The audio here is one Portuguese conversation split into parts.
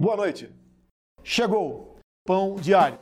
Boa noite. Chegou Pão Diário.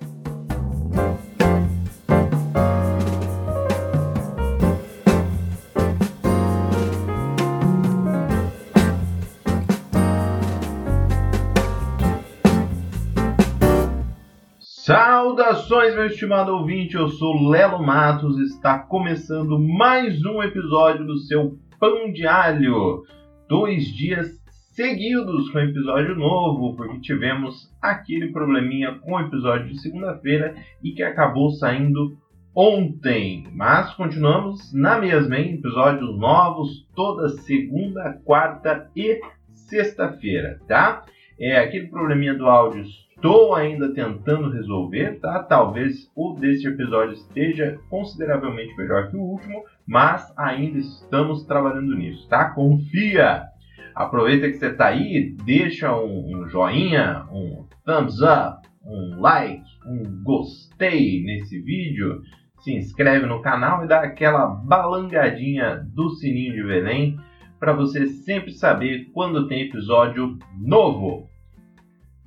Saudações, meu estimado ouvinte. Eu sou Lelo Matos. Está começando mais um episódio do seu Pão de Alho. Dois dias seguidos com episódio novo, porque tivemos aquele probleminha com o episódio de segunda-feira e que acabou saindo ontem. Mas continuamos na mesma, hein? Episódios novos toda segunda, quarta e sexta-feira, tá? É aquele probleminha do áudio. Estou ainda tentando resolver, tá? Talvez o desse episódio esteja consideravelmente melhor que o último, mas ainda estamos trabalhando nisso, tá? Confia! Aproveita que você está aí, deixa um, um, joinha, um thumbs up, um like, um gostei nesse vídeo, se inscreve no canal e dá aquela balangadinha do sininho de Belém para você sempre saber quando tem episódio novo.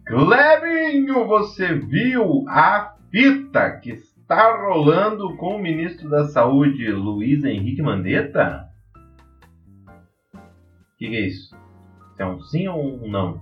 Clebinho, você viu a fita que está rolando com o ministro da Saúde, Luiz Henrique Mandetta? Que, que é isso? É um sim ou um não?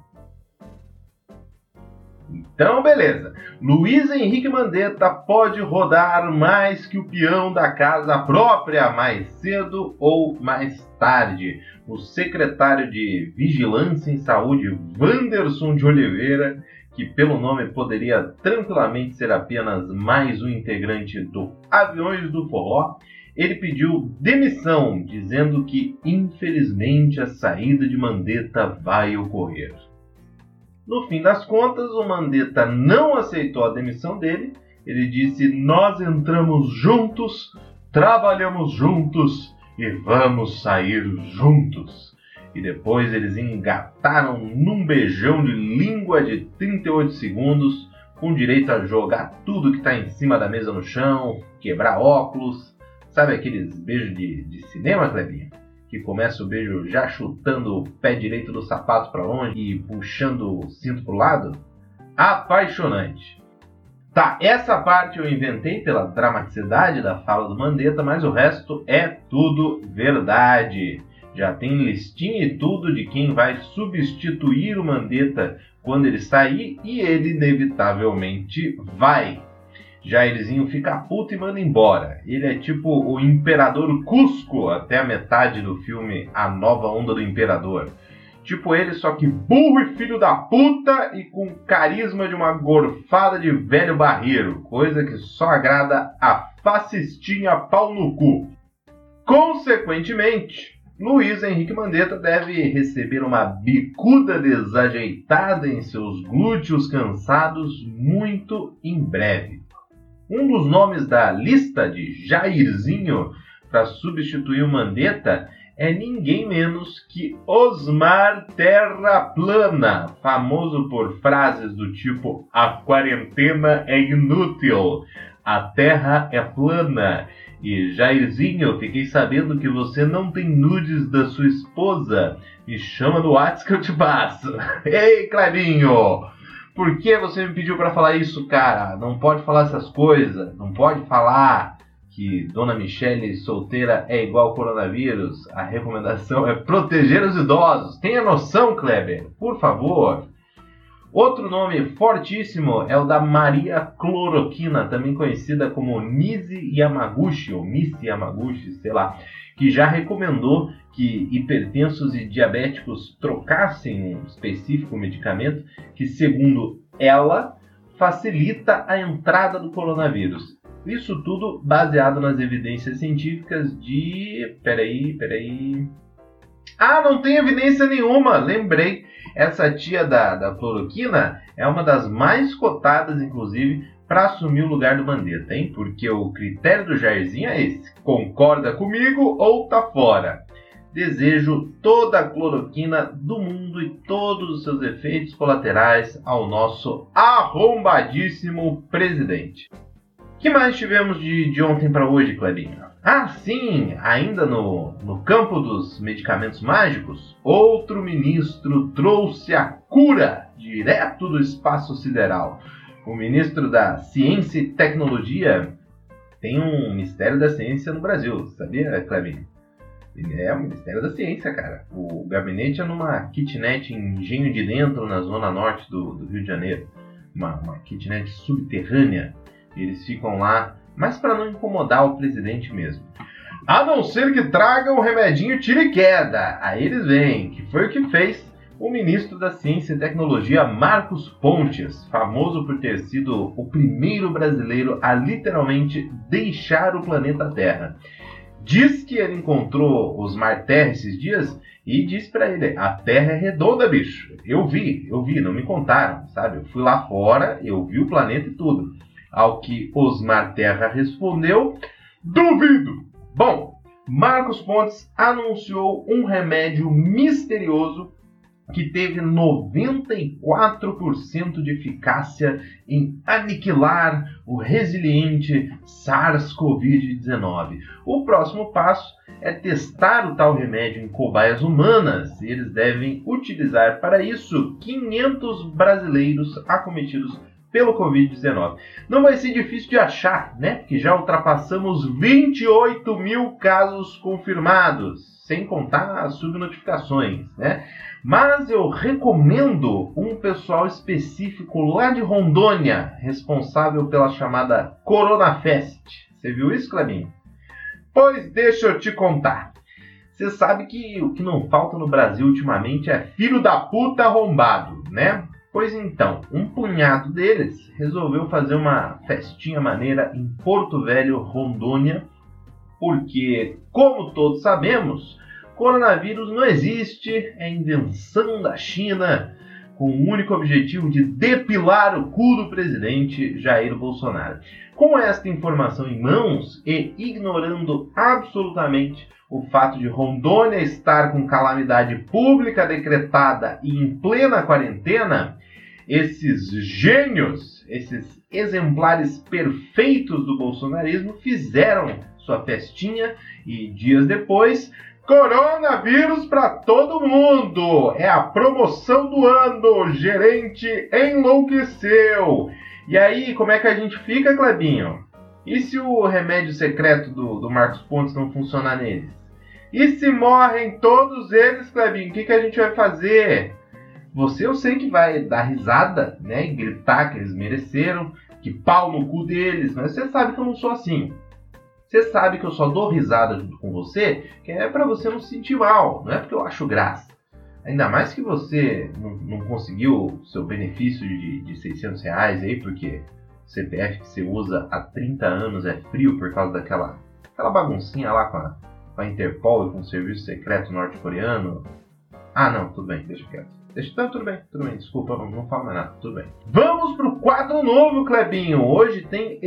Então, beleza. Luiz Henrique Mandetta pode rodar mais que o peão da casa própria mais cedo ou mais tarde. O secretário de Vigilância em Saúde, Wanderson de Oliveira, que pelo nome poderia tranquilamente ser apenas mais um integrante do Aviões do Forró, ele pediu demissão, dizendo que infelizmente a saída de Mandetta vai ocorrer. No fim das contas, o Mandetta não aceitou a demissão dele. Ele disse: Nós entramos juntos, trabalhamos juntos e vamos sair juntos. E depois eles engataram num beijão de língua de 38 segundos, com direito a jogar tudo que está em cima da mesa no chão, quebrar óculos, Sabe aqueles beijos de, de cinema, Clebinha? Que começa o beijo já chutando o pé direito do sapato para longe e puxando o cinto pro lado? Apaixonante. Tá, essa parte eu inventei pela dramaticidade da fala do Mandetta, mas o resto é tudo verdade. Já tem listinha e tudo de quem vai substituir o Mandetta quando ele sair e ele inevitavelmente vai. Jairzinho fica puto e manda embora. Ele é tipo o Imperador Cusco até a metade do filme A Nova Onda do Imperador. Tipo ele, só que burro e filho da puta e com carisma de uma gorfada de velho barreiro, coisa que só agrada a fascistinha pau no cu. Consequentemente, Luiz Henrique Mandetta deve receber uma bicuda desajeitada em seus glúteos cansados muito em breve. Um dos nomes da lista de Jairzinho para substituir o Mandetta é ninguém menos que Osmar Terra Plana, famoso por frases do tipo: a quarentena é inútil, a terra é plana. E Jairzinho, fiquei sabendo que você não tem nudes da sua esposa. Me chama no WhatsApp que eu te passo. Ei, Clebinho! Por que você me pediu para falar isso, cara? Não pode falar essas coisas. Não pode falar que Dona Michele solteira é igual ao coronavírus. A recomendação é proteger os idosos. Tenha noção, Kleber, por favor. Outro nome fortíssimo é o da Maria Cloroquina, também conhecida como Nise Yamaguchi, ou Nisi Yamaguchi, sei lá, que já recomendou que hipertensos e diabéticos trocassem um específico medicamento que, segundo ela, facilita a entrada do coronavírus. Isso tudo baseado nas evidências científicas de. Peraí, peraí. Ah, não tem evidência nenhuma, lembrei. Essa tia da, da cloroquina é uma das mais cotadas, inclusive, para assumir o lugar do Mandetta, hein? Porque o critério do Jairzinho é esse: concorda comigo ou tá fora. Desejo toda a cloroquina do mundo e todos os seus efeitos colaterais ao nosso arrombadíssimo presidente. que mais tivemos de, de ontem para hoje, Clebinho? Ah, sim, ainda no, no campo dos medicamentos mágicos, outro ministro trouxe a cura direto do espaço sideral. O ministro da Ciência e Tecnologia tem um Ministério da Ciência no Brasil, sabia, Clebinho? É o Ministério da Ciência, cara. O gabinete é numa kitnet em Engenho de Dentro, na zona norte do, do Rio de Janeiro. Uma, uma kitnet subterrânea. Eles ficam lá, mas para não incomodar o presidente mesmo. A não ser que tragam o remedinho tira e queda. Aí eles vêm, que foi o que fez o ministro da Ciência e Tecnologia Marcos Pontes, famoso por ter sido o primeiro brasileiro a literalmente deixar o planeta Terra. Diz que ele encontrou os Marterra esses dias e disse para ele: a Terra é redonda, bicho. Eu vi, eu vi, não me contaram, sabe? Eu fui lá fora, eu vi o planeta e tudo. Ao que Osmar Terra respondeu: duvido. Bom, Marcos Pontes anunciou um remédio misterioso que teve 94% de eficácia em aniquilar o resiliente SARS-CoV-19. O próximo passo é testar o tal remédio em cobaias humanas. Eles devem utilizar para isso 500 brasileiros acometidos pelo Covid-19. Não vai ser difícil de achar, né? Porque já ultrapassamos 28 mil casos confirmados, sem contar as subnotificações, né? Mas eu recomendo um pessoal específico lá de Rondônia, responsável pela chamada Corona Fest. Você viu isso, Clebinho? Pois deixa eu te contar. Você sabe que o que não falta no Brasil ultimamente é filho da puta arrombado, né? Pois então, um punhado deles resolveu fazer uma festinha maneira em Porto Velho, Rondônia, porque, como todos sabemos, coronavírus não existe, é invenção da China, com o único objetivo de depilar o cu do presidente Jair Bolsonaro. Com esta informação em mãos e ignorando absolutamente o fato de Rondônia estar com calamidade pública decretada e em plena quarentena, esses gênios, esses exemplares perfeitos do bolsonarismo fizeram sua festinha e dias depois Coronavírus para todo mundo! É a promoção do ano! Gerente enlouqueceu! E aí, como é que a gente fica, Clebinho? E se o remédio secreto do, do Marcos Pontes não funcionar neles? E se morrem todos eles, Clebinho? O que, que a gente vai fazer? Você eu sei que vai dar risada, né? E gritar que eles mereceram, que pau no cu deles, mas você sabe que eu não sou assim. Você sabe que eu só dou risada junto com você, que é para você não se sentir mal, não é porque eu acho graça. Ainda mais que você não, não conseguiu seu benefício de, de 600 reais aí, porque o CPF que você usa há 30 anos é frio por causa daquela aquela baguncinha lá com a, com a Interpol e com o serviço secreto norte-coreano. Ah, não, tudo bem, deixa quieto. Deixa, tudo bem, tudo bem, desculpa, não, não falo mais nada, tudo bem. Vamos pro quadro novo, Clebinho. Hoje tem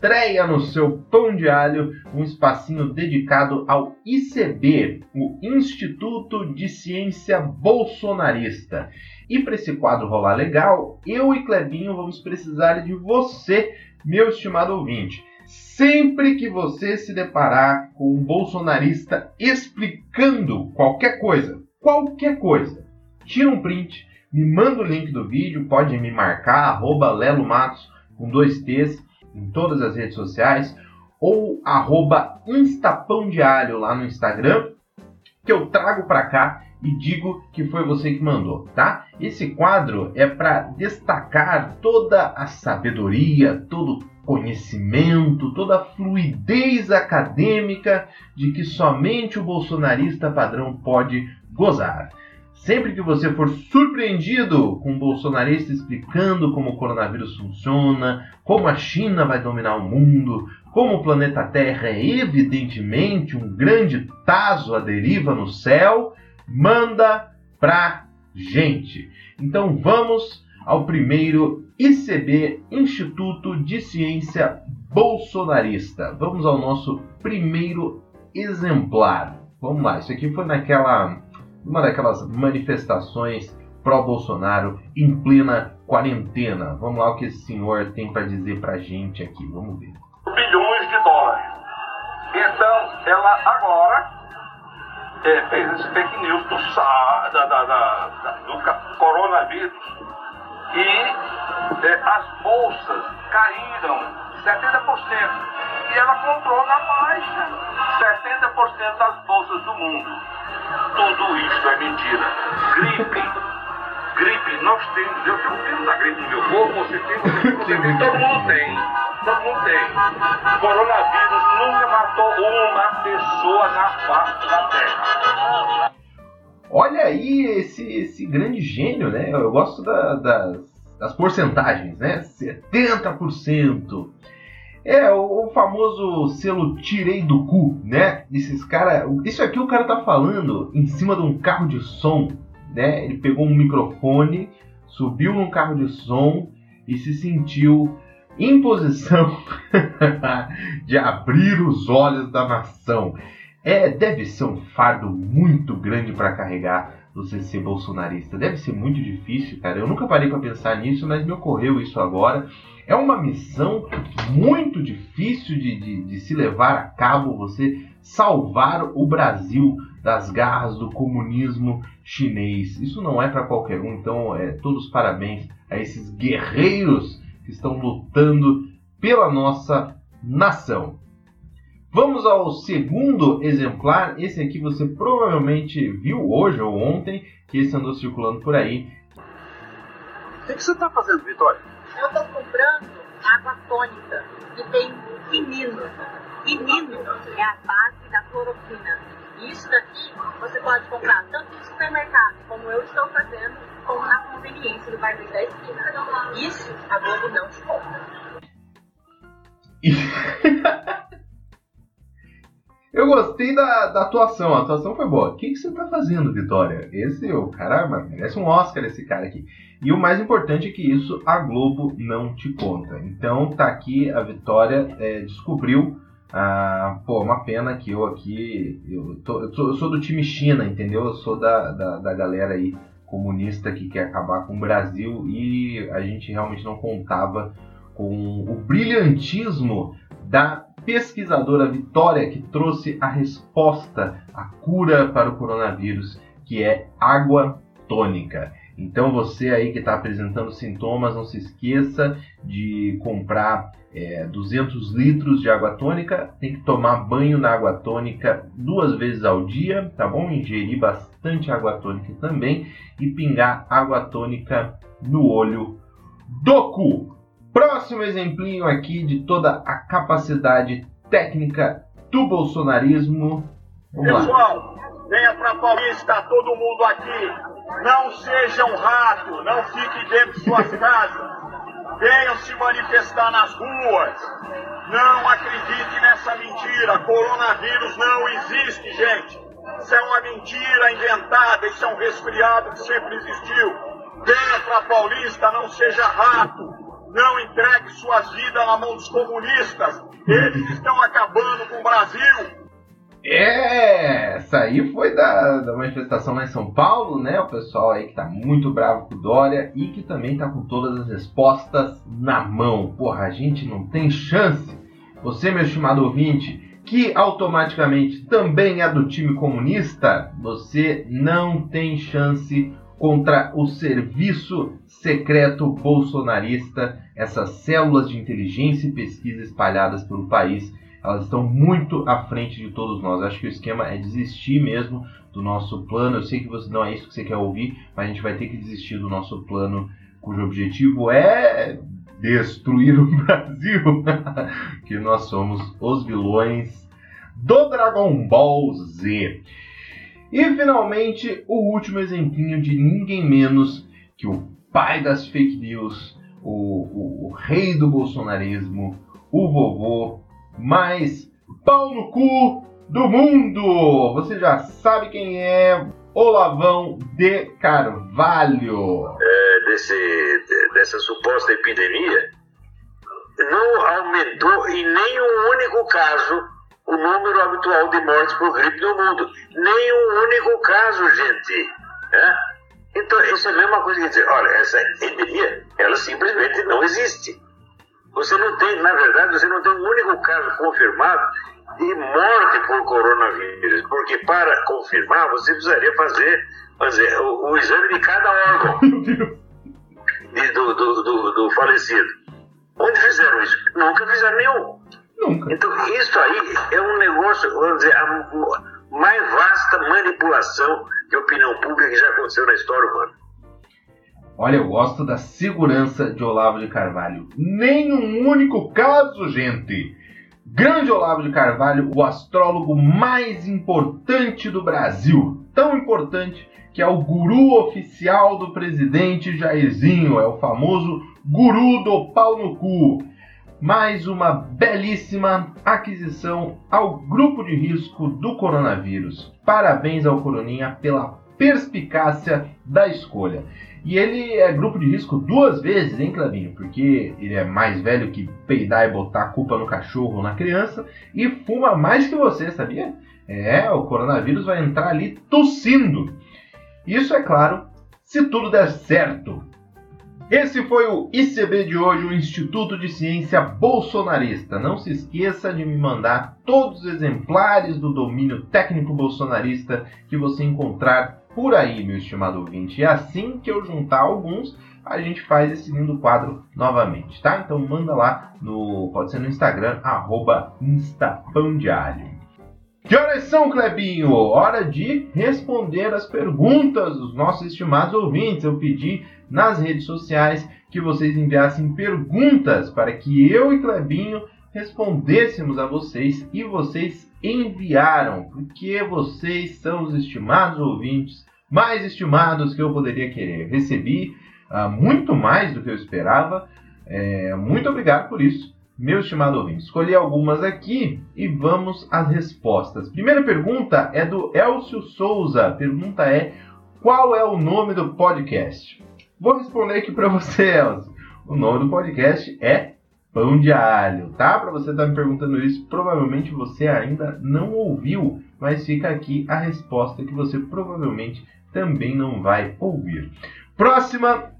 estreia no seu pão de alho um espacinho dedicado ao ICB, o Instituto de Ciência Bolsonarista. E para esse quadro rolar legal, eu e Clebinho vamos precisar de você, meu estimado ouvinte. Sempre que você se deparar com um bolsonarista explicando qualquer coisa, qualquer coisa, tira um print, me manda o link do vídeo, pode me marcar, arroba Lelo Matos com dois T's em todas as redes sociais, ou arroba Instapão de Alho lá no Instagram, que eu trago para cá e digo que foi você que mandou, tá? Esse quadro é para destacar toda a sabedoria, todo conhecimento, toda a fluidez acadêmica de que somente o bolsonarista padrão pode gozar. Sempre que você for surpreendido com um bolsonarista explicando como o coronavírus funciona, como a China vai dominar o mundo, como o planeta Terra é evidentemente um grande taso à deriva no céu, manda pra gente. Então vamos ao primeiro ICB, Instituto de Ciência Bolsonarista. Vamos ao nosso primeiro exemplar. Vamos lá, isso aqui foi naquela uma daquelas manifestações pró-Bolsonaro em plena quarentena. Vamos lá o que esse senhor tem para dizer para gente aqui. Vamos ver. Bilhões de dólares. Então, ela agora é, fez esse fake news do, da, da, da, do coronavírus. E é, as bolsas caíram 70%. E ela comprou na baixa 70% das bolsas do mundo. Tudo isso é mentira. Gripe. Gripe, nós temos, eu tenho um vírus da gripe no meu corpo, você tem, você, tem, todo mundo tem. Todo mundo tem. Coronavírus nunca matou uma pessoa na face da Terra. Olha aí esse, esse grande gênio, né? Eu gosto da, das, das porcentagens, né? 70%. É, o, o, famoso selo tirei do cu, né? Esses cara, isso aqui o cara tá falando em cima de um carro de som, né? Ele pegou um microfone, subiu num carro de som e se sentiu em posição de abrir os olhos da nação. É, deve ser um fardo muito grande para carregar você ser bolsonarista. Deve ser muito difícil, cara. Eu nunca parei para pensar nisso, mas me ocorreu isso agora. É uma missão muito difícil de, de, de se levar a cabo. Você salvar o Brasil das garras do comunismo chinês. Isso não é para qualquer um. Então, é, todos parabéns a esses guerreiros que estão lutando pela nossa nação. Vamos ao segundo exemplar. Esse aqui você provavelmente viu hoje ou ontem, que esse andou circulando por aí. O que, que você está fazendo, Vitória? Eu estou comprando água tônica que tem quinino. Quinino é a base da cloroquina. E isso daqui você pode comprar tanto no supermercado, como eu estou fazendo, como na conveniência do bairro da esquina. Isso a Globo não te compra. Eu gostei da, da, atuação, a atuação foi boa. O que, que você tá fazendo, Vitória? Esse, o cara, merece um Oscar esse cara aqui. E o mais importante é que isso a Globo não te conta. Então tá aqui, a Vitória é, descobriu. Ah, pô, uma pena que eu aqui. Eu, tô, eu, tô, eu, sou do time China, entendeu? Eu sou da, da, da galera aí comunista que quer acabar com o Brasil e a gente realmente não contava com o brilhantismo da pesquisadora Vitória que trouxe a resposta, a cura para o coronavírus, que é água tônica. Então você aí que está apresentando sintomas, não se esqueça de comprar é, 200 litros de água tônica. Tem que tomar banho na água tônica duas vezes ao dia, tá bom? Ingerir bastante água tônica também e pingar água tônica no olho do cu. Próximo exemplinho aqui de toda a capacidade técnica do bolsonarismo. Vamos Pessoal, lá. venha para Paulista, todo mundo aqui. Não sejam rato, não fiquem dentro de suas casas. Venham se manifestar nas ruas. Não acredite nessa mentira. Coronavírus não existe, gente. Isso é uma mentira inventada, isso é um resfriado que sempre existiu. Venha para Paulista, não seja rato. Não entregue suas vidas na mão dos comunistas. Eles estão acabando com o Brasil. É, essa aí foi da, da manifestação lá em São Paulo, né? O pessoal aí que tá muito bravo com o Dória e que também tá com todas as respostas na mão. Porra, a gente não tem chance. Você, meu estimado ouvinte, que automaticamente também é do time comunista, você não tem chance contra o serviço secreto bolsonarista, essas células de inteligência e pesquisa espalhadas pelo país elas estão muito à frente de todos nós. Acho que o esquema é desistir mesmo do nosso plano. Eu sei que você não é isso que você quer ouvir, mas a gente vai ter que desistir do nosso plano, cujo objetivo é destruir o Brasil, que nós somos os vilões do Dragon Ball Z. E finalmente, o último exemplinho de ninguém menos que o pai das fake news, o, o, o rei do bolsonarismo, o vovô mais pau no cu do mundo. Você já sabe quem é Olavão de Carvalho. É, desse, dessa suposta epidemia, não aumentou em nenhum único caso o número habitual de mortes por gripe no mundo. Nenhum único caso, gente. É? Então, isso é a mesma coisa que dizer, olha, essa epidemia, ela simplesmente não existe. Você não tem, na verdade, você não tem um único caso confirmado e morte por coronavírus, porque para confirmar você precisaria fazer, fazer o, o exame de cada órgão de, do, do, do, do falecido. Onde fizeram isso? Nunca fizeram nenhum. Nunca. Então, isso aí é um negócio, vamos dizer, a mais vasta manipulação de opinião pública que já aconteceu na história humana. Olha, eu gosto da segurança de Olavo de Carvalho. Nenhum único caso, gente. Grande Olavo de Carvalho, o astrólogo mais importante do Brasil. Tão importante que é o guru oficial do presidente Jairzinho, é o famoso guru do pau no cu. Mais uma belíssima aquisição ao grupo de risco do coronavírus. Parabéns ao Coroninha pela perspicácia da escolha. E ele é grupo de risco duas vezes, hein, Clebinho? Porque ele é mais velho que peidar e botar a culpa no cachorro ou na criança e fuma mais que você, sabia? É, o coronavírus vai entrar ali tossindo. Isso é claro, se tudo der certo. Esse foi o ICB de hoje, o Instituto de Ciência Bolsonarista. Não se esqueça de me mandar todos os exemplares do domínio técnico bolsonarista que você encontrar por aí, meu estimado ouvinte. E assim que eu juntar alguns, a gente faz esse lindo quadro novamente, tá? Então manda lá no. Pode ser no Instagram, arroba. Que horas são, Clebinho? Hora de responder as perguntas dos nossos estimados ouvintes. Eu pedi nas redes sociais que vocês enviassem perguntas para que eu e Clebinho respondêssemos a vocês e vocês enviaram, porque vocês são os estimados ouvintes mais estimados que eu poderia querer. Recebi uh, muito mais do que eu esperava. É, muito obrigado por isso, meu estimado ouvinte. Escolhi algumas aqui e vamos às respostas. Primeira pergunta é do Elcio Souza. A pergunta é: qual é o nome do podcast? Vou responder aqui para você, Elcio. O nome do podcast é pão de alho, tá? Para você estar tá me perguntando isso, provavelmente você ainda não ouviu, mas fica aqui a resposta que você provavelmente também não vai ouvir. Próxima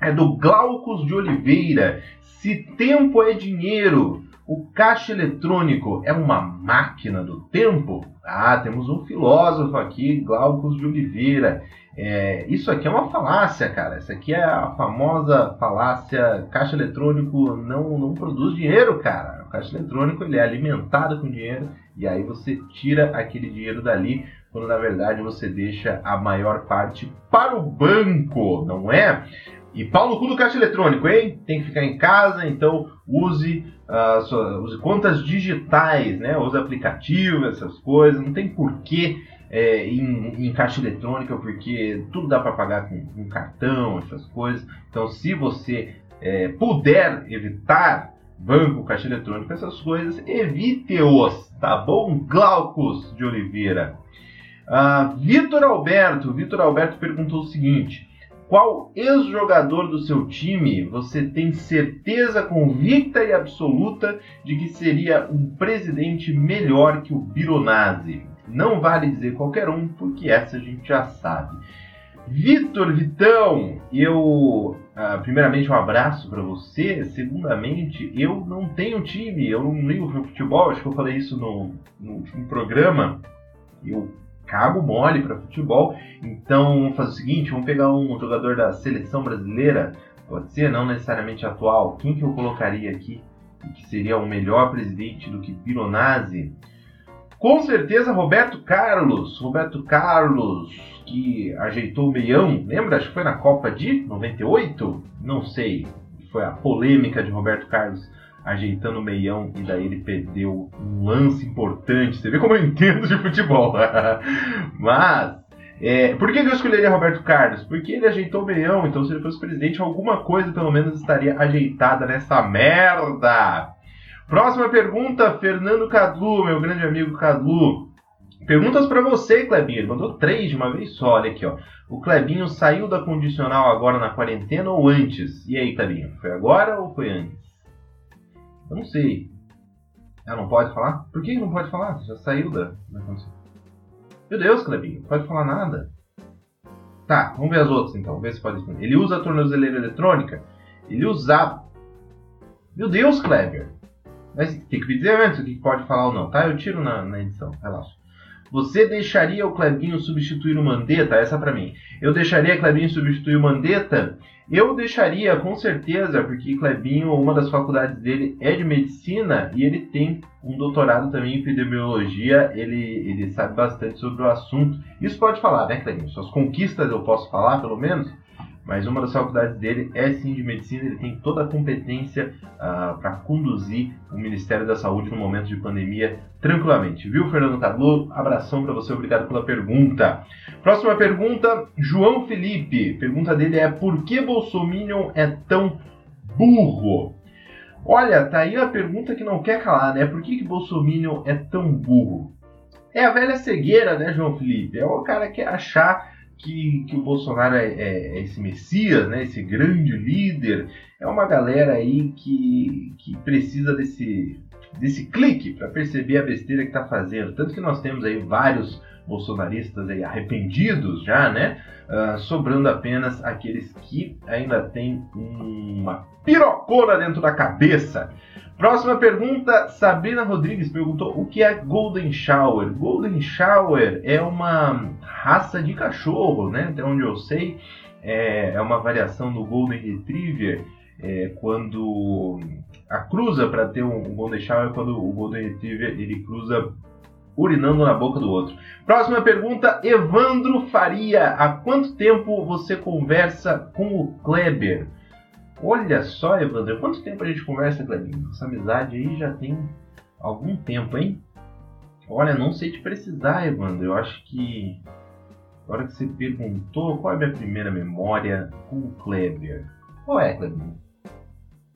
é do Glaucus de Oliveira. Se tempo é dinheiro, o caixa eletrônico é uma máquina do tempo? Ah, temos um filósofo aqui, Glaucus de Oliveira. É, isso aqui é uma falácia, cara. Isso aqui é a famosa falácia caixa eletrônico não, não produz dinheiro, cara. O caixa eletrônico ele é alimentado com dinheiro e aí você tira aquele dinheiro dali quando na verdade você deixa a maior parte para o banco, não é? E pau no cu do caixa eletrônico, hein? Tem que ficar em casa, então use, uh, sua, use contas digitais, né? Use aplicativo, essas coisas. Não tem porquê é, em, em, caixa eletrônica, porque tudo dá para pagar com, com, cartão, essas coisas. Então, se você é, puder evitar banco, caixa eletrônica, essas coisas, evite-os, tá bom? Glaucus de Oliveira. Uh, Vitor Alberto, Vitor Alberto perguntou o seguinte: qual ex-jogador do seu time você tem certeza convicta e absoluta de que seria um presidente melhor que o Bironazzi? Não vale dizer qualquer um, porque essa a gente já sabe. Vitor Vitão, eu uh, primeiramente um abraço para você. Segundamente, eu não tenho time, eu não ligo futebol. Acho que eu falei isso no, no último programa. Eu cago mole para futebol. Então, vamos fazer o seguinte: vamos pegar um jogador da seleção brasileira, pode ser, não necessariamente atual. Quem que eu colocaria aqui que seria o melhor presidente do que Pironazzi? Com certeza, Roberto Carlos. Roberto Carlos, que ajeitou o meião. Lembra? Acho que foi na Copa de 98? Não sei. Foi a polêmica de Roberto Carlos ajeitando o meião e daí ele perdeu um lance importante. Você vê como eu entendo de futebol. Mas, é, por que eu escolheria Roberto Carlos? Porque ele ajeitou o meião, então se ele fosse presidente, alguma coisa pelo menos estaria ajeitada nessa merda. Próxima pergunta, Fernando Cadlu, meu grande amigo Cadlu. Perguntas para você, Clebinho. Ele mandou três de uma vez só. Olha aqui, ó. O Clebinho saiu da condicional agora na quarentena ou antes? E aí, Clebinho? Foi agora ou foi antes? Eu não sei. Ela não pode falar? Por que não pode falar? Já saiu da. Meu Deus, Clebinho, não pode falar nada. Tá, vamos ver as outras então. Ver se pode responder. Ele usa a tornozeleira eletrônica? Ele usava. Meu Deus, Kleber! Mas tem que me dizer antes o que pode falar ou não, tá? Eu tiro na, na edição, relaxa. Você deixaria o Clebinho substituir o Mandetta? Essa para mim. Eu deixaria o Clebinho substituir o Mandetta? Eu deixaria, com certeza, porque Clebinho, uma das faculdades dele é de medicina e ele tem um doutorado também em epidemiologia, ele, ele sabe bastante sobre o assunto. Isso pode falar, né, Clebinho? Suas conquistas eu posso falar, pelo menos? Mas uma das faculdades dele é sim de medicina, ele tem toda a competência uh, para conduzir o Ministério da Saúde no momento de pandemia tranquilamente. Viu, Fernando Carlo? Abração para você, obrigado pela pergunta. Próxima pergunta, João Felipe. Pergunta dele é: por que Bolsonaro é tão burro? Olha, tá aí a pergunta que não quer calar, né? Por que, que Bolsonaro é tão burro? É a velha cegueira, né, João Felipe? É o cara que achar que, que o Bolsonaro é, é, é, esse messias, né, esse grande líder, é uma galera aí que, que precisa desse, desse clique para perceber a besteira que está fazendo. Tanto que nós temos aí vários bolsonaristas aí arrependidos já, né? Uh, sobrando apenas aqueles que ainda têm uma pirocona dentro da cabeça. Próxima pergunta, Sabrina Rodrigues perguntou o que é Golden Shower. Golden Shower é uma raça de cachorro, né? Até onde eu sei, é, é uma variação do Golden Retriever. É, quando a cruza para ter um, Golden Shower é quando o Golden Retriever ele cruza urinando na boca do outro. Próxima pergunta, Evandro Faria. Há quanto tempo você conversa com o Kleber? Olha só, Evandro, quanto tempo a gente conversa, Clebinho? Essa amizade aí já tem algum tempo, hein? Olha, não sei te precisar, Evandro. Eu acho que. Agora que você perguntou, qual é a minha primeira memória com o Kleber? Qual é, Kleber?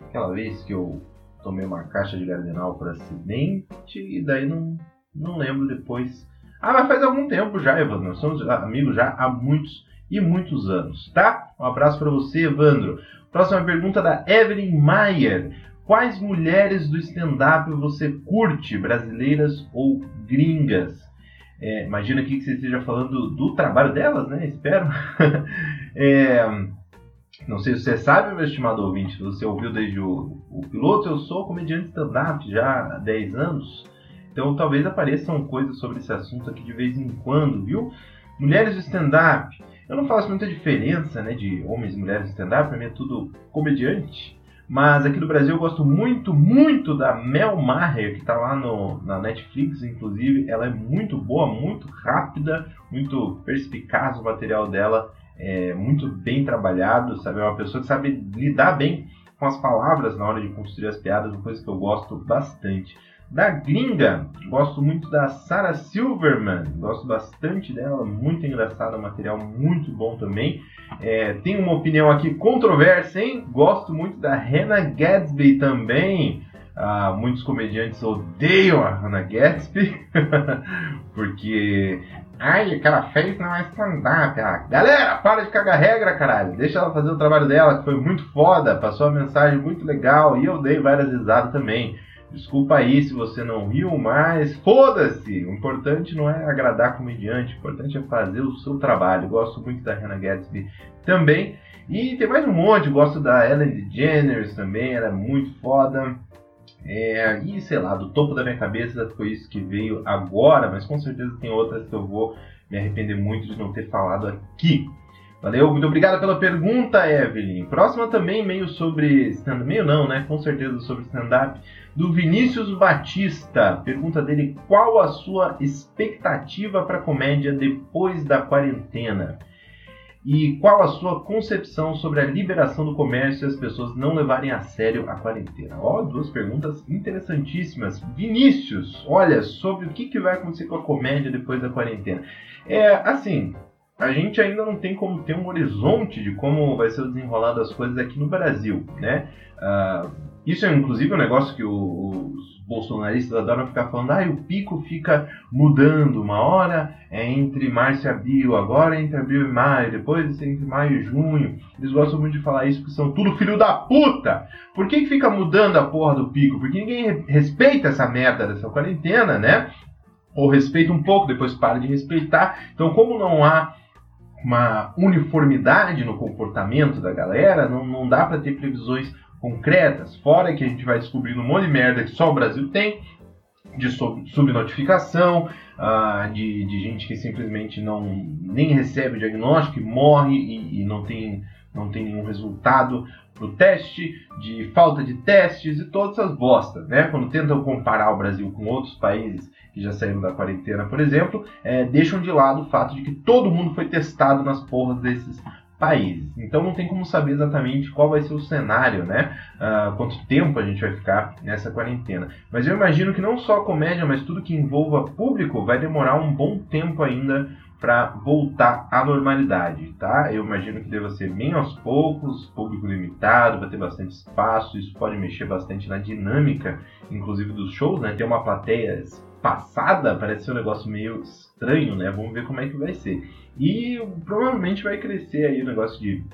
Aquela vez que eu tomei uma caixa de gardenal por acidente e daí não, não lembro depois. Ah, mas faz algum tempo já, Evandro. Nós somos amigos já há muitos e muitos anos, tá? Um abraço para você, Evandro. Próxima pergunta da Evelyn Mayer. Quais mulheres do stand-up você curte, brasileiras ou gringas? É, imagina aqui que você esteja falando do trabalho delas, né? Espero. é, não sei se você sabe, meu estimado ouvinte, se você ouviu desde o, o piloto, eu sou comediante stand-up já há 10 anos. Então talvez apareçam coisas sobre esse assunto aqui de vez em quando, viu? Mulheres do stand-up. Eu não faço muita diferença né, de homens e mulheres stand-up, pra mim é tudo comediante. Mas aqui no Brasil eu gosto muito, muito da Mel Maher, que está lá no, na Netflix, inclusive. Ela é muito boa, muito rápida, muito perspicaz o material dela, é muito bem trabalhado, sabe? É uma pessoa que sabe lidar bem com as palavras na hora de construir as piadas, uma coisa que eu gosto bastante. Da gringa, gosto muito da Sarah Silverman, gosto bastante dela, muito engraçada, material muito bom também. É, tenho uma opinião aqui controversa, hein? Gosto muito da Hannah Gadsby também. Ah, muitos comediantes odeiam a Hannah Gadsby, porque ai, aquela fez não é stand-up. Ah, galera, para de cagar regra, caralho. Deixa ela fazer o trabalho dela, que foi muito foda, passou uma mensagem muito legal e eu dei várias risadas também. Desculpa aí se você não riu, mas foda-se! O importante não é agradar comediante, o importante é fazer o seu trabalho. Gosto muito da Hannah Gatsby também. E tem mais um monte, gosto da Ellen DeGeneres também, ela é muito foda. É, e sei lá, do topo da minha cabeça foi isso que veio agora, mas com certeza tem outras que eu vou me arrepender muito de não ter falado aqui. Valeu, muito obrigado pela pergunta, Evelyn. Próxima também, meio sobre stand-up, meio não, né? Com certeza sobre stand-up do Vinícius Batista. Pergunta dele: qual a sua expectativa para comédia depois da quarentena? E qual a sua concepção sobre a liberação do comércio e as pessoas não levarem a sério a quarentena? Ó, oh, duas perguntas interessantíssimas. Vinícius, olha, sobre o que, que vai acontecer com a comédia depois da quarentena. É, assim, a gente ainda não tem como ter um horizonte de como vai ser o desenrolar das coisas aqui no Brasil, né? Uh, isso é inclusive um negócio que os bolsonaristas adoram ficar falando, ah, o pico fica mudando, uma hora é entre março e abril, agora é entre abril e maio, depois é entre maio e junho. Eles gostam muito de falar isso porque são tudo filho da puta! Por que, que fica mudando a porra do pico? Porque ninguém respeita essa merda dessa quarentena, né? Ou respeita um pouco, depois para de respeitar. Então, como não há uma uniformidade no comportamento da galera, não, não dá para ter previsões concretas, fora que a gente vai descobrindo um monte de merda que só o Brasil tem, de subnotificação, uh, de, de, gente que simplesmente não nem recebe o diagnóstico e morre e, e não, tem, não tem nenhum resultado para o teste, de falta de testes e todas essas bostas, né? Quando tentam comparar o Brasil com outros países que já saíram da quarentena, por exemplo, é, deixam de lado o fato de que todo mundo foi testado nas porras desses países. Então não tem como saber exatamente qual vai ser o cenário, né? Uh, quanto tempo a gente vai ficar nessa quarentena. Mas eu imagino que não só a comédia, mas tudo que envolva público vai demorar um bom tempo ainda para voltar à normalidade, tá? Eu imagino que deva ser bem aos poucos, público limitado, vai ter bastante espaço, isso pode mexer bastante na dinâmica, inclusive dos shows, né? Ter uma plateia passada parece ser um negócio meio estranho, né? Vamos ver como é que vai ser. E provavelmente vai crescer aí o negócio de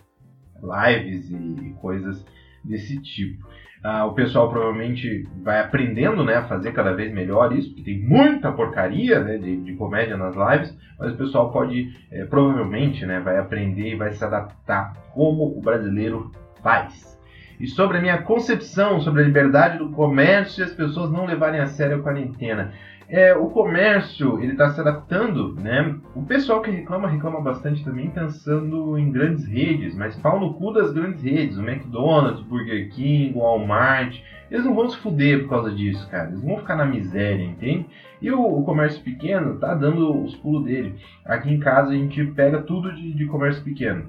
lives e coisas desse tipo. Ah, o pessoal provavelmente vai aprendendo né, a fazer cada vez melhor isso, porque tem muita porcaria né, de, de comédia nas lives, mas o pessoal pode, é, provavelmente, né, vai aprender e vai se adaptar como o brasileiro faz. E sobre a minha concepção sobre a liberdade do comércio e as pessoas não levarem a sério a quarentena é, o comércio ele está se adaptando, né? O pessoal que reclama reclama bastante também pensando em grandes redes, mas pau no cu das grandes redes, o McDonald's, Burger King, Walmart, eles não vão se fuder por causa disso, cara. Eles vão ficar na miséria, entende? E o, o comércio pequeno tá dando os pulos dele. Aqui em casa a gente pega tudo de, de comércio pequeno.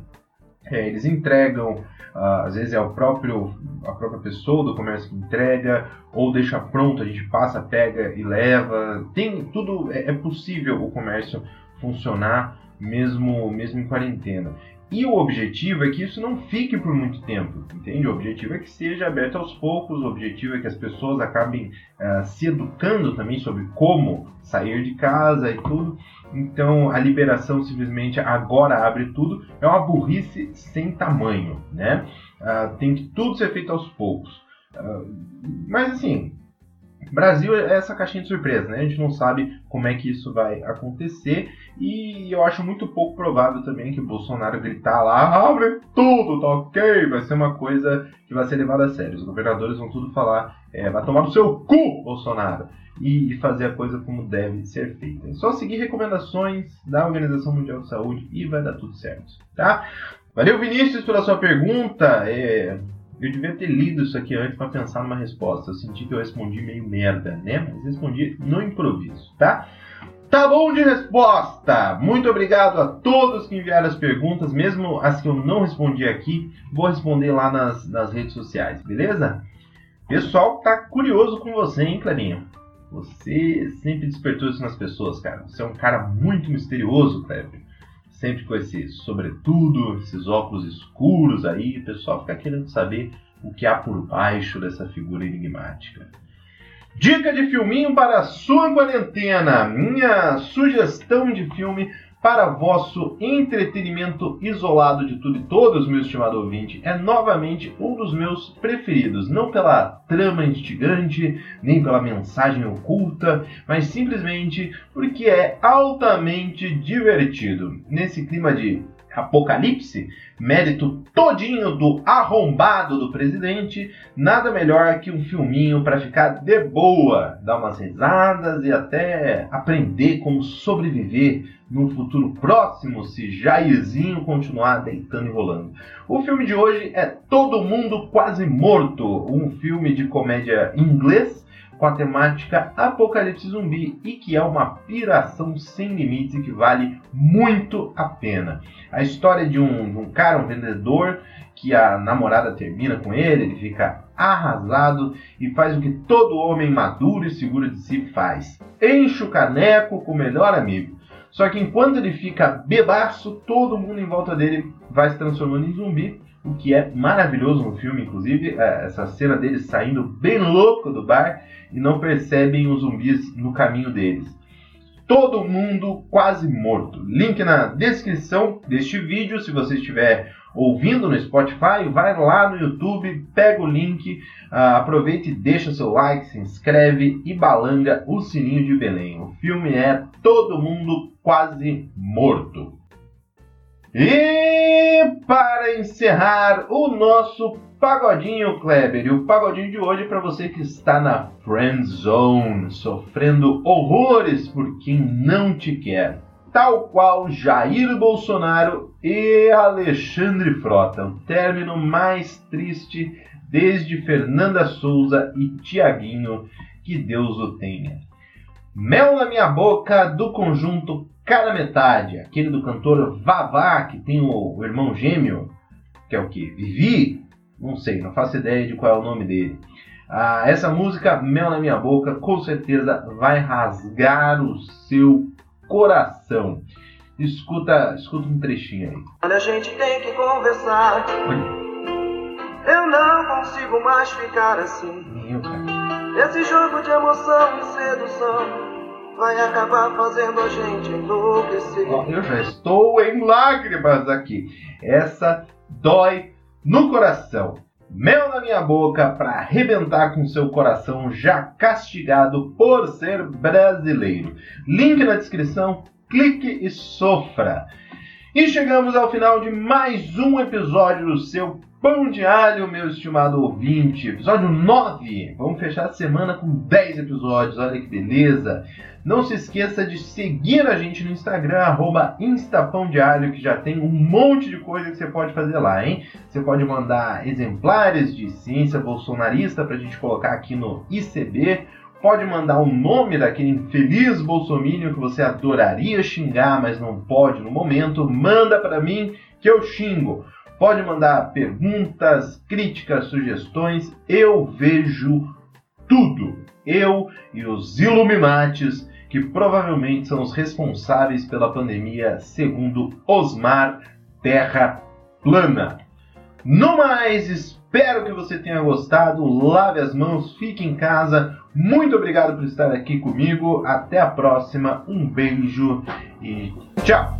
É, eles entregam Uh, às vezes é o próprio, a própria pessoa do comércio que entrega, ou deixa pronto, a gente passa, pega e leva. Tem tudo, é, é possível o comércio funcionar mesmo, mesmo em quarentena. E o objetivo é que isso não fique por muito tempo, entende? O objetivo é que seja aberto aos poucos, o objetivo é que as pessoas acabem uh, se educando também sobre como sair de casa e tudo. Então a liberação simplesmente agora abre tudo é uma burrice sem tamanho, né? Uh, tem que tudo ser feito aos poucos. Uh, mas assim, Brasil é essa caixinha de surpresa, né? A gente não sabe como é que isso vai acontecer e eu acho muito pouco provável também que o Bolsonaro gritar lá, abre tudo, tá ok? Vai ser uma coisa que vai ser levada a sério. Os governadores vão tudo falar, é, vai tomar no seu cu, Bolsonaro, e fazer a coisa como deve ser feita. É só seguir recomendações da Organização Mundial de Saúde e vai dar tudo certo, tá? Valeu, Vinícius, pela sua pergunta. É, eu devia ter lido isso aqui antes para pensar numa resposta. Eu senti que eu respondi meio merda, né? Mas respondi no improviso, tá? Tá bom de resposta! Muito obrigado a todos que enviaram as perguntas, mesmo as que eu não respondi aqui, vou responder lá nas, nas redes sociais, beleza? Pessoal tá curioso com você, hein, Clarinha? Você sempre despertou isso nas pessoas, cara. Você é um cara muito misterioso, Kleber sempre com esse sobretudo, esses óculos escuros aí, o pessoal fica querendo saber o que há por baixo dessa figura enigmática. Dica de filminho para a sua quarentena. Minha sugestão de filme para vosso entretenimento isolado de tudo e todos, meu estimado ouvinte, é novamente um dos meus preferidos. Não pela trama instigante, nem pela mensagem oculta, mas simplesmente porque é altamente divertido. Nesse clima de apocalipse, mérito todinho do arrombado do presidente, nada melhor que um filminho para ficar de boa, dar umas risadas e até aprender como sobreviver no futuro próximo se Jairzinho continuar deitando e rolando. O filme de hoje é Todo Mundo Quase Morto, um filme de comédia inglês com a temática Apocalipse Zumbi e que é uma piração sem limite que vale muito a pena. A história de um, de um cara, um vendedor, que a namorada termina com ele, ele fica arrasado e faz o que todo homem maduro e seguro de si faz: enche o caneco com o melhor amigo. Só que enquanto ele fica bebaço, todo mundo em volta dele vai se transformando em zumbi o que é maravilhoso no filme, inclusive, é essa cena deles saindo bem louco do bar e não percebem os zumbis no caminho deles. Todo mundo quase morto. Link na descrição deste vídeo. Se você estiver ouvindo no Spotify, vai lá no YouTube, pega o link, uh, aproveita e deixa seu like, se inscreve e balanga o sininho de Belém. O filme é Todo Mundo Quase Morto. E para encerrar o nosso pagodinho, Kleber, e o pagodinho de hoje é para você que está na friend zone, sofrendo horrores por quem não te quer. Tal qual Jair Bolsonaro e Alexandre Frota, o término mais triste desde Fernanda Souza e Tiaguinho, que Deus o tenha. Mel na minha boca do conjunto Cada Metade, aquele do cantor Vavá, que tem o, o irmão gêmeo, que é o que? Vivi? Não sei, não faço ideia de qual é o nome dele. Ah, essa música, Mel na Minha Boca, com certeza vai rasgar o seu coração. Escuta, escuta um trechinho aí. Olha, a gente tem que conversar. Eu não consigo mais ficar assim. Meu, cara. Esse jogo de emoção e sedução vai acabar fazendo a gente enlouquecer. Eu já estou em lágrimas aqui. Essa dói no coração. Mel na minha boca para arrebentar com seu coração já castigado por ser brasileiro. Link na descrição, clique e sofra. E chegamos ao final de mais um episódio do seu Pão Alho, meu estimado ouvinte. Episódio 9. Vamos fechar a semana com 10 episódios, olha que beleza. Não se esqueça de seguir a gente no Instagram, arroba Instapão de Alho, que já tem um monte de coisa que você pode fazer lá, hein? Você pode mandar exemplares de ciência bolsonarista pra gente colocar aqui no ICB. Pode mandar o nome daquele infeliz bolsomínio que você adoraria xingar, mas não pode no momento. Manda para mim que eu xingo. Pode mandar perguntas, críticas, sugestões. Eu vejo tudo. Eu e os Illuminates, que provavelmente são os responsáveis pela pandemia, segundo Osmar Terra Plana. No mais, espero que você tenha gostado. Lave as mãos, fique em casa. Muito obrigado por estar aqui comigo. Até a próxima. Um beijo e tchau!